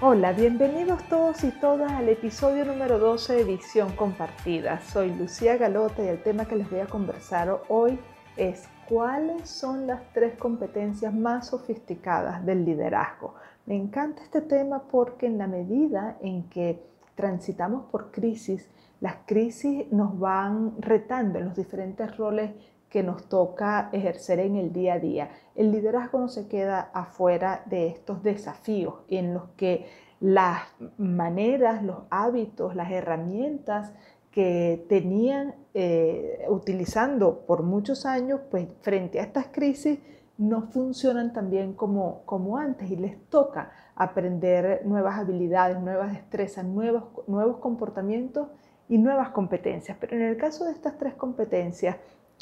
Hola, bienvenidos todos y todas al episodio número 12 de Visión Compartida. Soy Lucía Galota y el tema que les voy a conversar hoy es cuáles son las tres competencias más sofisticadas del liderazgo. Me encanta este tema porque en la medida en que transitamos por crisis, las crisis nos van retando en los diferentes roles que nos toca ejercer en el día a día. El liderazgo no se queda afuera de estos desafíos en los que las maneras, los hábitos, las herramientas que tenían eh, utilizando por muchos años, pues frente a estas crisis no funcionan tan bien como, como antes y les toca aprender nuevas habilidades, nuevas destrezas, nuevos, nuevos comportamientos y nuevas competencias. Pero en el caso de estas tres competencias,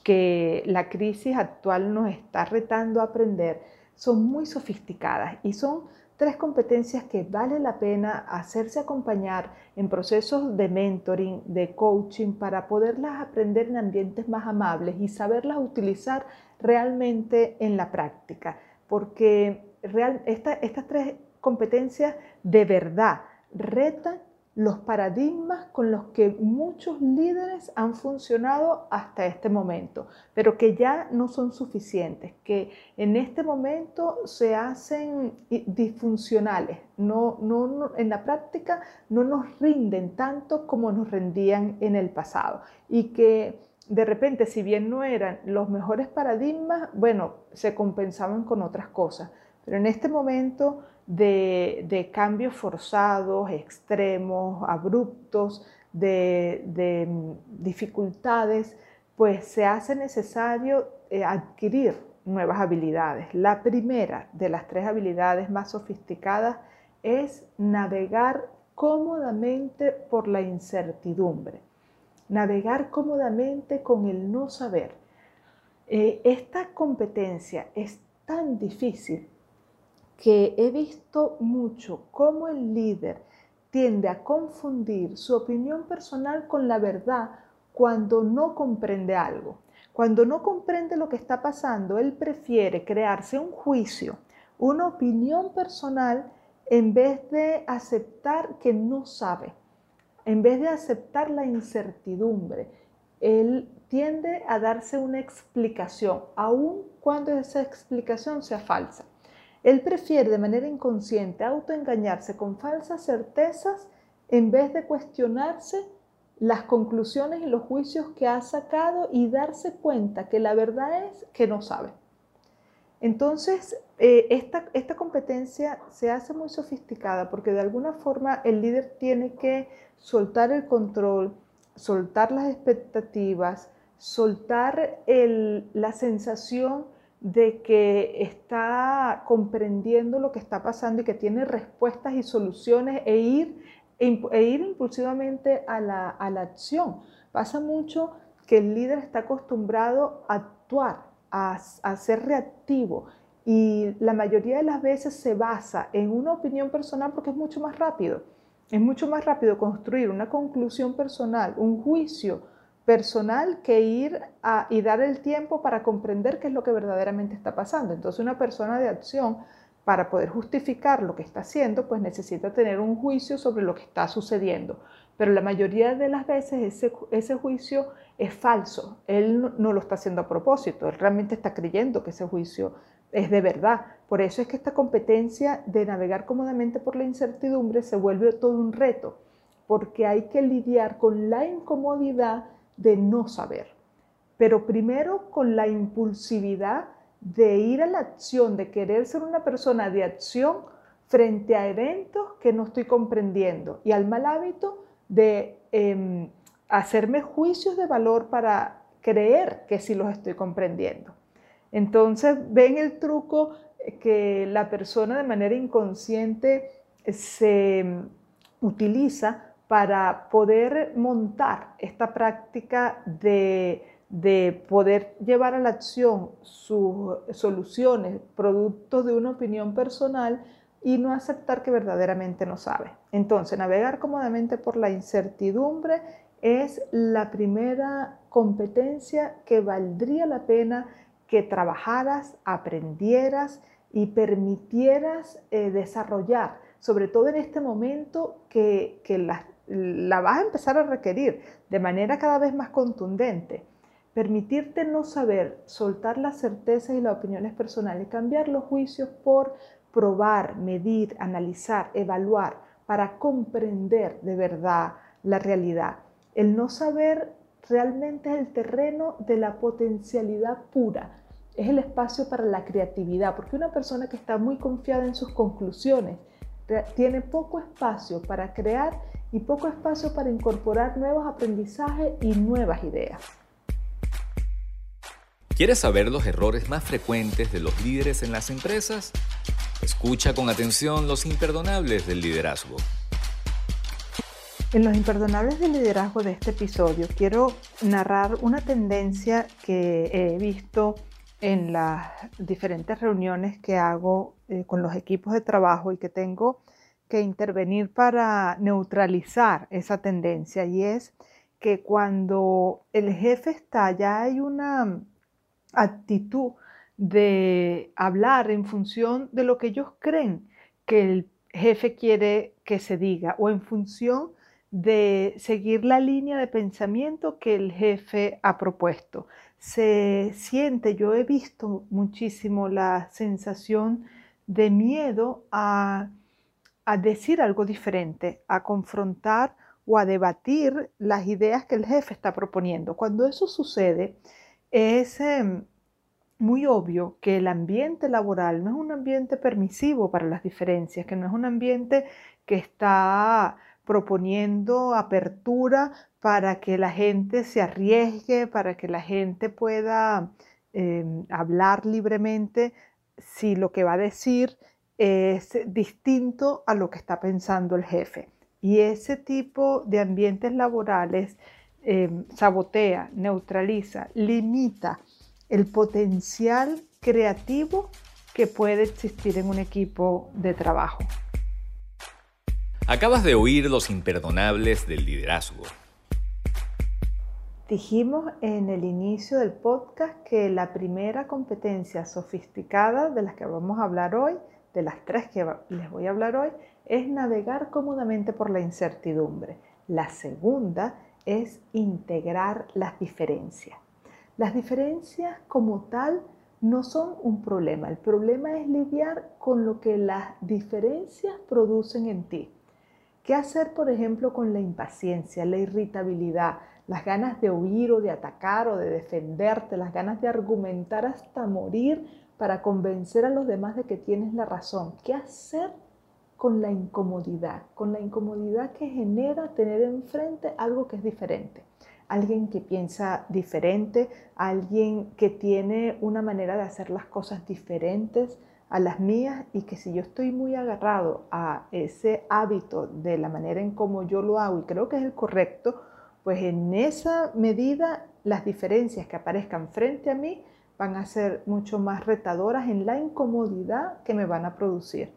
que la crisis actual nos está retando a aprender son muy sofisticadas y son tres competencias que vale la pena hacerse acompañar en procesos de mentoring, de coaching, para poderlas aprender en ambientes más amables y saberlas utilizar realmente en la práctica. Porque estas tres competencias de verdad retan los paradigmas con los que muchos líderes han funcionado hasta este momento, pero que ya no son suficientes, que en este momento se hacen disfuncionales, no, no, en la práctica no nos rinden tanto como nos rendían en el pasado. Y que de repente, si bien no eran los mejores paradigmas, bueno, se compensaban con otras cosas, pero en este momento de, cambios forzados, extremos, abruptos, de, mm, dificultades, pues se hace necesario eh, adquirir nuevas habilidades. La primera de las tres habilidades más sofisticadas es navegar cómodamente por la incertidumbre, navegar cómodamente con el no saber. Eh, esta competencia es tan difícil que he visto mucho cómo el líder tiende a confundir su opinión personal con la verdad cuando no comprende algo. Cuando no comprende lo que está pasando, él prefiere crearse un juicio, una opinión personal, en vez de aceptar que no sabe, en vez de aceptar la incertidumbre. Él tiende a darse una explicación, aun cuando esa explicación sea falsa. Él prefiere de manera inconsciente autoengañarse con falsas certezas en vez de cuestionarse las conclusiones y los juicios que ha sacado y darse cuenta que la verdad es que no sabe. Entonces, eh, esta, esta competencia se hace muy sofisticada porque de alguna forma el líder tiene que soltar el control, soltar las expectativas, soltar la sensación de que está comprendiendo lo que está pasando y que tiene respuestas y soluciones e ir, e ir impulsivamente a la, acción. Pasa mucho que el líder está acostumbrado a actuar, a, a ser reactivo y la mayoría de las veces se basa en una opinión personal porque es mucho más rápido. Es mucho más rápido construir una conclusión personal, un juicio personal que ir a, y dar el tiempo para comprender qué es lo que verdaderamente está pasando. Entonces una persona de acción, para poder justificar lo que está haciendo, pues necesita tener un juicio sobre lo que está sucediendo. Pero la mayoría de las veces ese, juicio es falso. Él no lo está haciendo a propósito, él realmente está creyendo que ese juicio es de verdad. Por eso es que esta competencia de navegar cómodamente por la incertidumbre se vuelve todo un reto, porque hay que lidiar con la incomodidad de no saber, pero primero con la impulsividad de ir a la acción, de querer ser una persona de acción frente a eventos que no estoy comprendiendo y al mal hábito de em, hacerme juicios de valor para creer que sí los estoy comprendiendo. Entonces, ven el truco que la persona de manera inconsciente se utiliza para poder montar esta práctica de, de poder llevar a la acción sus soluciones, producto de una opinión personal y no aceptar que verdaderamente no sabe. Entonces, navegar cómodamente por la incertidumbre es la primera competencia que valdría la pena que trabajaras, aprendieras y permitieras eh, desarrollar, sobre todo en este momento que, la, la vas a empezar a requerir de manera cada vez más contundente. Permitirte no saber, soltar las certezas y las opiniones personales, cambiar los juicios por probar, medir, analizar, evaluar, para comprender de verdad la realidad. El no saber realmente es el terreno de la potencialidad pura, es el espacio para la creatividad, porque una persona que está muy confiada en sus conclusiones tiene poco espacio para crear y poco espacio para incorporar nuevos aprendizajes y nuevas ideas. ¿Quieres saber los errores más frecuentes de los líderes en las empresas? Escucha con atención los imperdonables del liderazgo. En los imperdonables del liderazgo de este episodio quiero narrar una tendencia que he visto en las diferentes reuniones que hago eh, con los equipos de trabajo y que tengo que intervenir para neutralizar esa tendencia y es que cuando el jefe está, ya hay una actitud de hablar en función de lo que ellos creen que el jefe quiere que se diga o en función de seguir la línea de pensamiento que el jefe ha propuesto. Se siente, yo he visto muchísimo la sensación de miedo a, a decir algo diferente, a confrontar o a debatir las ideas que el jefe está proponiendo. Cuando eso sucede, es em, muy obvio que el ambiente laboral no es un ambiente permisivo para las diferencias, que no es un ambiente que está proponiendo apertura para que la gente se arriesgue, para que la gente pueda em, hablar libremente si lo que va a decir es distinto a lo que está pensando el jefe. Y ese tipo de ambientes laborales em, sabotea, neutraliza, limita el potencial creativo que puede existir en un equipo de trabajo. Acabas de oír los imperdonables del liderazgo. Dijimos en el inicio del podcast que la primera competencia sofisticada de las que vamos a hablar hoy, de las tres que les voy a hablar hoy, es navegar cómodamente por la incertidumbre. La segunda es integrar las diferencias. Las diferencias como tal no son un problema, el problema es lidiar con lo que las diferencias producen en ti. ¿Qué hacer, por ejemplo, con la impaciencia, la irritabilidad, las ganas de huir o de atacar o de defenderte, las ganas de argumentar hasta morir para convencer a los demás de que tienes la razón? ¿Qué hacer con la incomodidad? Con la incomodidad que genera tener enfrente algo que es diferente. Alguien que piensa diferente, alguien que tiene una manera de hacer las cosas diferentes, a las mías y que si yo estoy muy agarrado a ese hábito de la manera en como yo lo hago y creo que es el correcto, pues en esa medida las diferencias que aparezcan frente a mí van a ser mucho más retadoras en la incomodidad que me van a producir.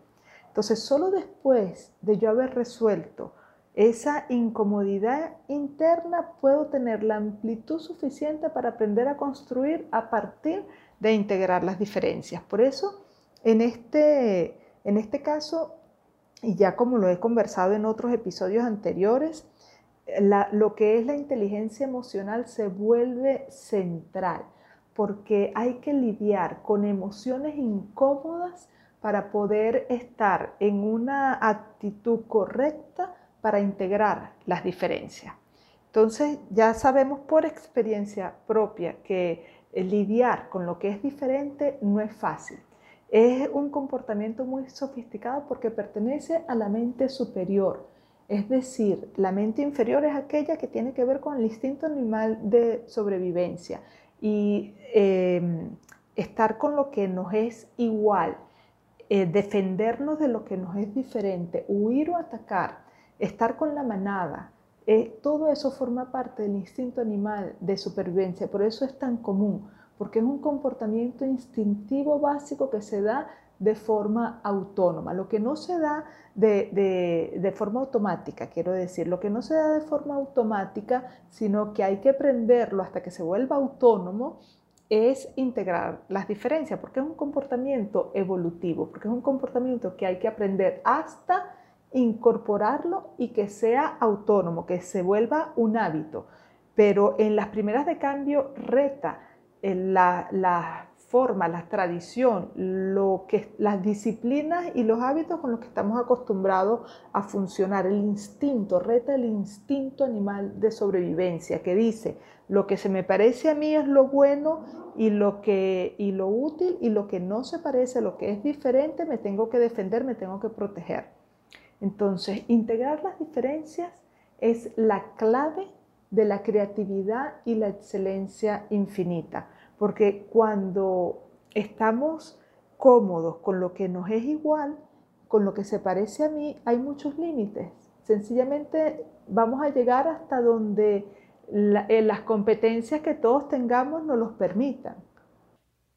Entonces, solo después de yo haber resuelto esa incomodidad interna, puedo tener la amplitud suficiente para aprender a construir a partir de integrar las diferencias. Por eso, en este, en este caso, y ya como lo he conversado en otros episodios anteriores, lo que es la inteligencia emocional se vuelve central porque hay que lidiar con emociones incómodas para poder estar en una actitud correcta para integrar las diferencias. Entonces ya sabemos por experiencia propia que lidiar con lo que es diferente no es fácil. Es un comportamiento muy sofisticado porque pertenece a la mente superior. Es decir, la mente inferior es aquella que tiene que ver con el instinto animal de sobrevivencia y em, estar con lo que nos es igual, eh, defendernos de lo que nos es diferente, huir o atacar, estar con la manada, eh, todo eso forma parte del instinto animal de supervivencia, por eso es tan común, porque es un comportamiento instintivo básico que se da de forma autónoma, lo que no se da de, de, forma automática, quiero decir, lo que no se da de forma automática, sino que hay que aprenderlo hasta que se vuelva autónomo, es integrar las diferencias, porque es un comportamiento evolutivo, porque es un comportamiento que hay que aprender hasta incorporarlo y que sea autónomo, que se vuelva un hábito. Pero en las primeras de cambio reta la forma, la tradición, lo que, las disciplinas y los hábitos con los que estamos acostumbrados a funcionar. El instinto, reta el instinto animal de sobrevivencia que dice, lo que se me parece a mí es lo bueno y lo, que, y lo útil y lo que no se parece, lo que es diferente, me tengo que defender, me tengo que proteger. Entonces, integrar las diferencias es la clave de la creatividad y la excelencia infinita porque cuando estamos cómodos con lo que nos es igual, con lo que se parece a mí, hay muchos límites. Sencillamente vamos a llegar hasta donde eh, las competencias que todos tengamos nos los permitan.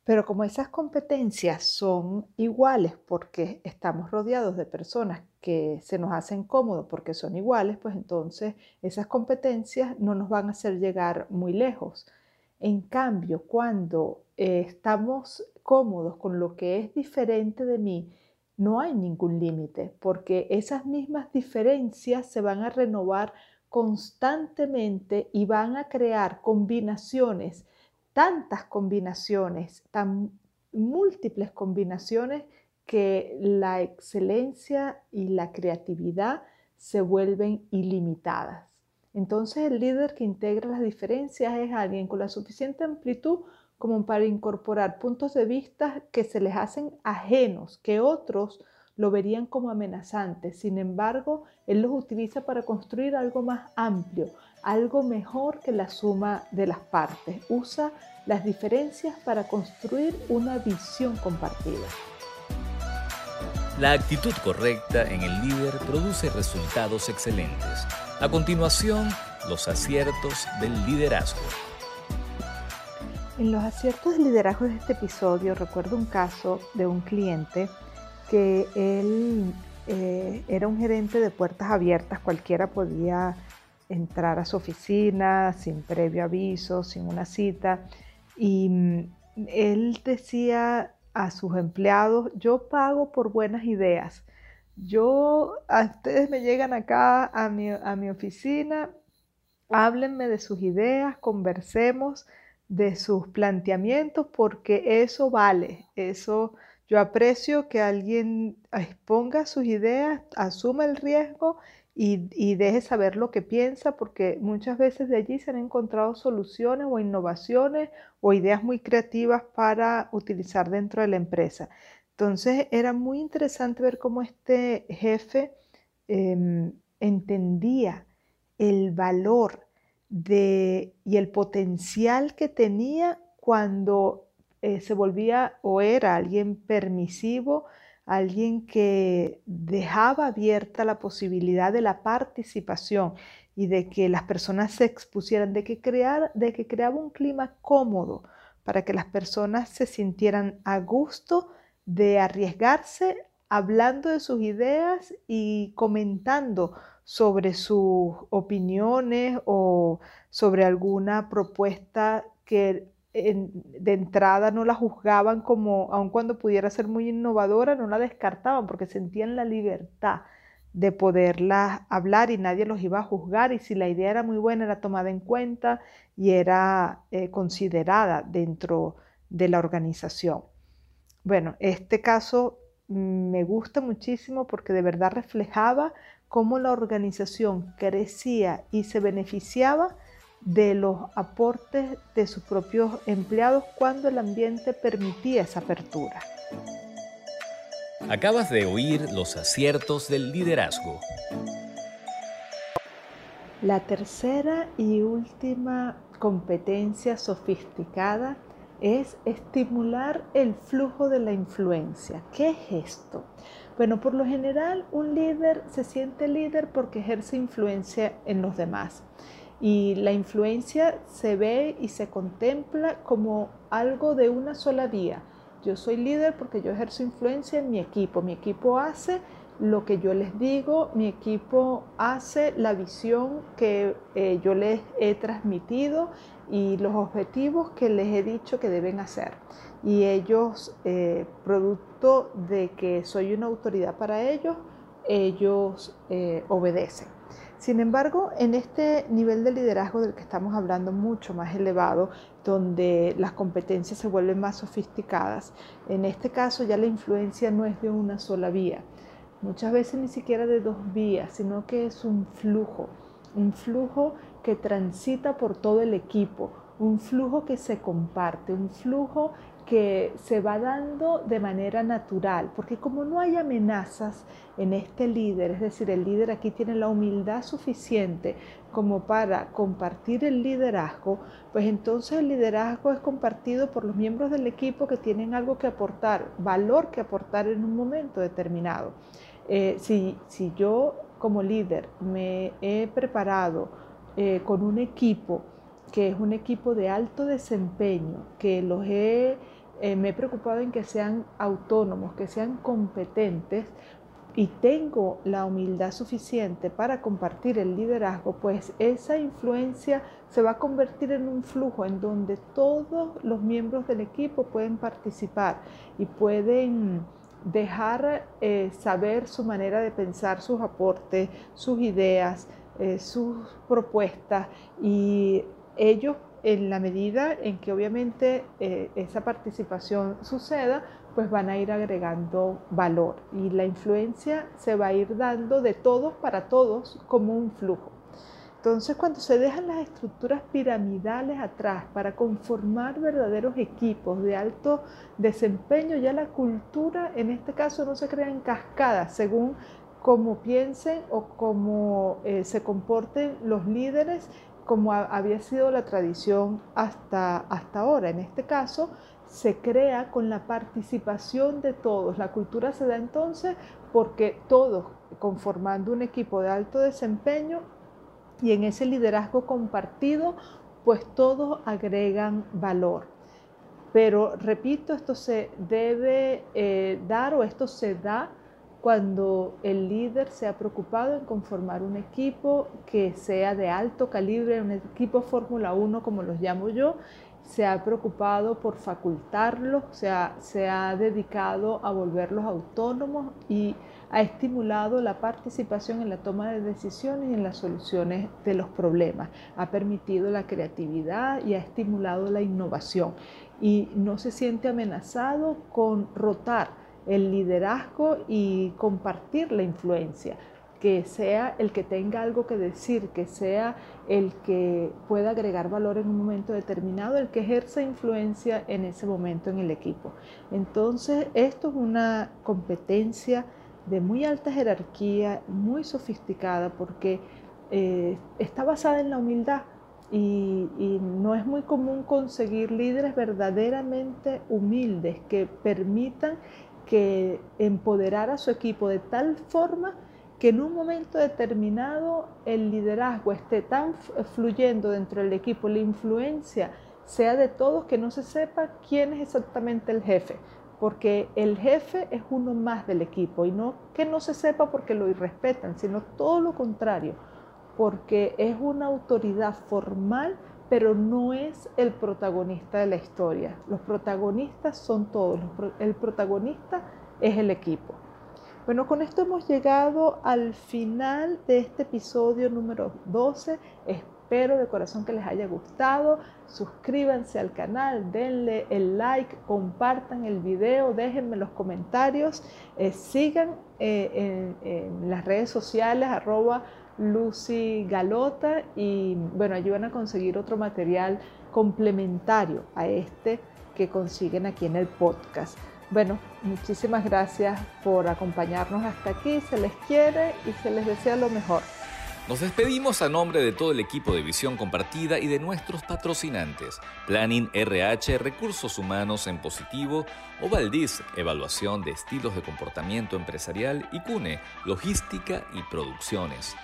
Pero como esas competencias son iguales porque estamos rodeados de personas que se nos hacen cómodos porque son iguales, pues entonces esas competencias no nos van a hacer llegar muy lejos. En cambio, cuando eh, estamos cómodos con lo que es diferente de mí, no hay ningún límite, porque esas mismas diferencias se van a renovar constantemente y van a crear combinaciones, tantas combinaciones, tan múltiples combinaciones que la excelencia y la creatividad se vuelven ilimitadas. Entonces el líder que integra las diferencias es alguien con la suficiente amplitud como para incorporar puntos de vista que se les hacen ajenos, que otros lo verían como amenazantes. Sin embargo, él los utiliza para construir algo más amplio, algo mejor que la suma de las partes. Usa las diferencias para construir una visión compartida. La actitud correcta en el líder produce resultados excelentes. A continuación, los aciertos del liderazgo. En los aciertos del liderazgo de este episodio recuerdo un caso de un cliente que él eh, era un gerente de puertas abiertas, cualquiera podía entrar a su oficina sin previo aviso, sin una cita, y mm, él decía a sus empleados, yo pago por buenas ideas. Yo, a ustedes me llegan acá a mi, a mi oficina, háblenme de sus ideas, conversemos de sus planteamientos, porque eso vale, eso yo aprecio que alguien exponga sus ideas, asuma el riesgo y, deje saber lo que piensa, porque muchas veces de allí se han encontrado soluciones o innovaciones o ideas muy creativas para utilizar dentro de la empresa. Entonces era muy interesante ver cómo este jefe em, entendía el valor de, y el potencial que tenía cuando eh, se volvía o era alguien permisivo, alguien que dejaba abierta la posibilidad de la participación y de que las personas se expusieran, de que, crear, de que creaba un clima cómodo para que las personas se sintieran a gusto de arriesgarse hablando de sus ideas y comentando sobre sus opiniones o sobre alguna propuesta que de entrada no la juzgaban como, aun cuando pudiera ser muy innovadora, no la descartaban porque sentían la libertad de poderla hablar y nadie los iba a juzgar y si la idea era muy buena era tomada en cuenta y era eh, considerada dentro de la organización. Bueno, este caso me gusta muchísimo porque de verdad reflejaba cómo la organización crecía y se beneficiaba de los aportes de sus propios empleados cuando el ambiente permitía esa apertura. Acabas de oír los aciertos del liderazgo. La tercera y última competencia sofisticada es estimular el flujo de la influencia. ¿Qué es esto? Bueno, por lo general un líder se siente líder porque ejerce influencia en los demás. Y la influencia se ve y se contempla como algo de una sola vía. Yo soy líder porque yo ejerzo influencia en mi equipo. Mi equipo hace lo que yo les digo, mi equipo hace la visión que eh, yo les he transmitido y los objetivos que les he dicho que deben hacer. Y ellos, eh, producto de que soy una autoridad para ellos, ellos eh, obedecen. Sin embargo, en este nivel de liderazgo del que estamos hablando mucho más elevado, donde las competencias se vuelven más sofisticadas, en este caso ya la influencia no es de una sola vía, muchas veces ni siquiera de dos vías, sino que es un flujo, un flujo que transita por todo el equipo, un flujo que se comparte, un flujo que se va dando de manera natural, porque como no hay amenazas en este líder, es decir, el líder aquí tiene la humildad suficiente como para compartir el liderazgo, pues entonces el liderazgo es compartido por los miembros del equipo que tienen algo que aportar, valor que aportar en un momento determinado. Eh, si, yo como líder me he preparado eh, con un equipo que es un equipo de alto desempeño, que los he, eh, me he preocupado en que sean autónomos, que sean competentes, y tengo la humildad suficiente para compartir el liderazgo, pues esa influencia se va a convertir en un flujo en donde todos los miembros del equipo pueden participar y pueden dejar eh, saber su manera de pensar, sus aportes, sus ideas, eh, sus propuestas y ellos en la medida en que obviamente eh, esa participación suceda, pues van a ir agregando valor y la influencia se va a ir dando de todos para todos como un flujo. Entonces, cuando se dejan las estructuras piramidales atrás para conformar verdaderos equipos de alto desempeño, ya la cultura en este caso no se crea en cascada según cómo piensen o cómo eh, se comporten los líderes, como había sido la tradición hasta, hasta ahora. En este caso, se crea con la participación de todos. La cultura se da entonces porque todos, conformando un equipo de alto desempeño, y en ese liderazgo compartido, pues todos agregan valor. Pero repito, esto se debe eh, dar o esto se da cuando el líder se ha preocupado en conformar un equipo que sea de alto calibre, un equipo Fórmula 1 como los llamo yo, se ha preocupado por facultarlos, se se ha dedicado a volverlos autónomos y ha estimulado la participación en la toma de decisiones y en las soluciones de los problemas, ha permitido la creatividad y ha estimulado la innovación. Y no se siente amenazado con rotar el liderazgo y compartir la influencia que sea el que tenga algo que decir, que sea el que pueda agregar valor en un momento determinado, el que ejerza influencia en ese momento en el equipo. Entonces, esto es una competencia de muy alta jerarquía, muy sofisticada, porque eh, está basada en la humildad y, y, no es muy común conseguir líderes verdaderamente humildes que permitan que empoderar a su equipo de tal forma que en un momento determinado el liderazgo esté tan fluyendo dentro del equipo, la influencia sea de todos, que no se sepa quién es exactamente el jefe, porque el jefe es uno más del equipo y no que no se sepa porque lo irrespetan, sino todo lo contrario, porque es una autoridad formal, pero no es el protagonista de la historia. Los protagonistas son todos, el protagonista es el equipo. Bueno, con esto hemos llegado al final de este episodio número 12. Espero de corazón que les haya gustado. Suscríbanse al canal, denle el like, compartan el video, déjenme los comentarios, eh, sigan eh, en, las redes sociales arroba Lucy Galota y bueno, allí van a conseguir otro material complementario a este que consiguen aquí en el podcast. Bueno, muchísimas gracias por acompañarnos hasta aquí. Se les quiere y se les desea lo mejor. Nos despedimos a nombre de todo el equipo de Visión Compartida y de nuestros patrocinantes, Planning RH, Recursos Humanos en Positivo, Ovaldiz, Evaluación de Estilos de Comportamiento Empresarial y CUNE, Logística y Producciones.